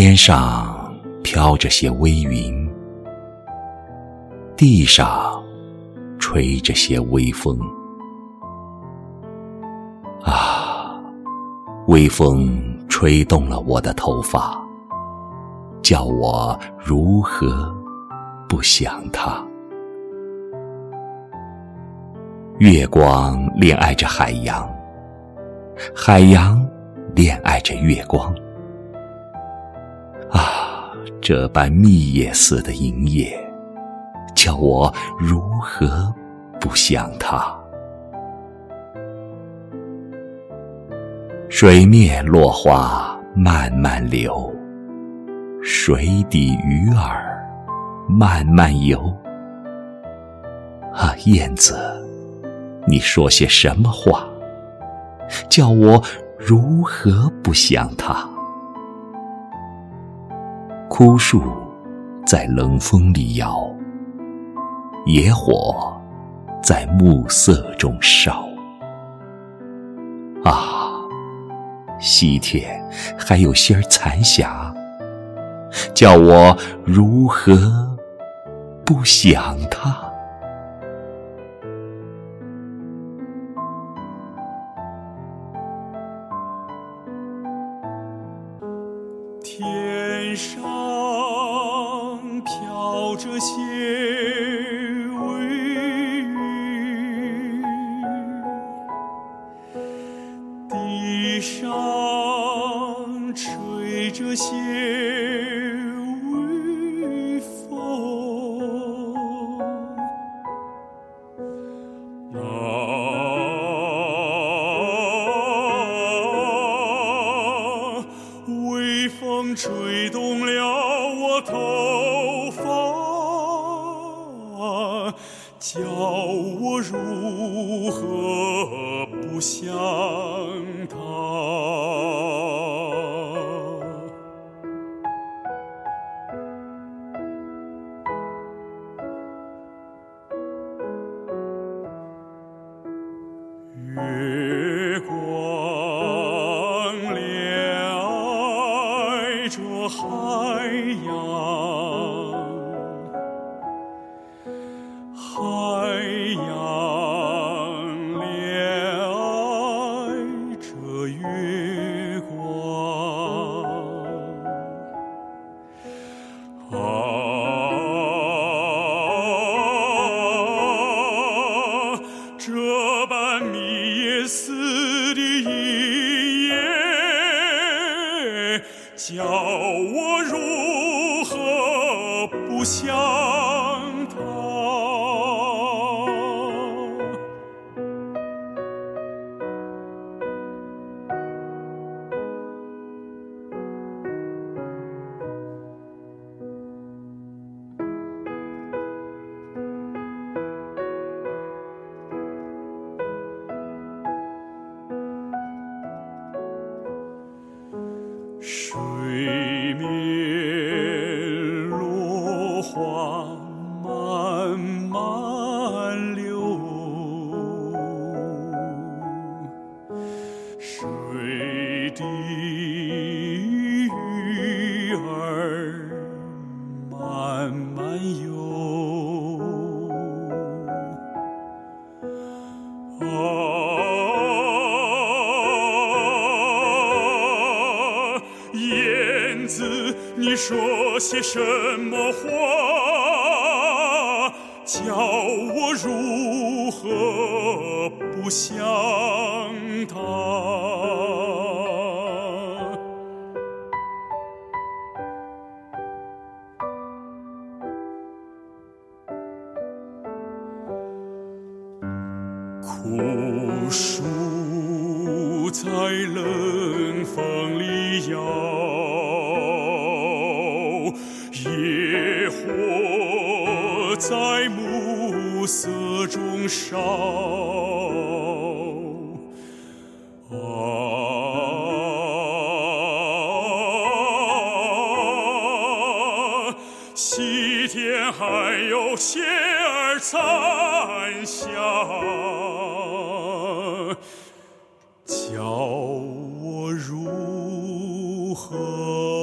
天上飘着些微云，地上吹着些微风。啊，微风吹动了我的头发，叫我如何不想他？月光恋爱着海洋，海洋恋爱着月光。啊，这般蜜叶似的银叶，叫我如何不想他？水面落花慢慢流，水底鱼儿慢慢游。啊，燕子。你说些什么话，叫我如何不想他？枯树在冷风里摇，野火在暮色中烧。啊，西天还有些残霞，叫我如何不想他？冒着些微雨，地上吹着些微风。啊。风吹动叫我如何不想他？叫我如何不想？花慢慢流，水底鱼儿慢慢游。啊。燕子，你说说些什么话，叫我如何不想他？枯树在冷风里摇，在暮色中烧，啊！西天还有仙儿残响，叫我如何？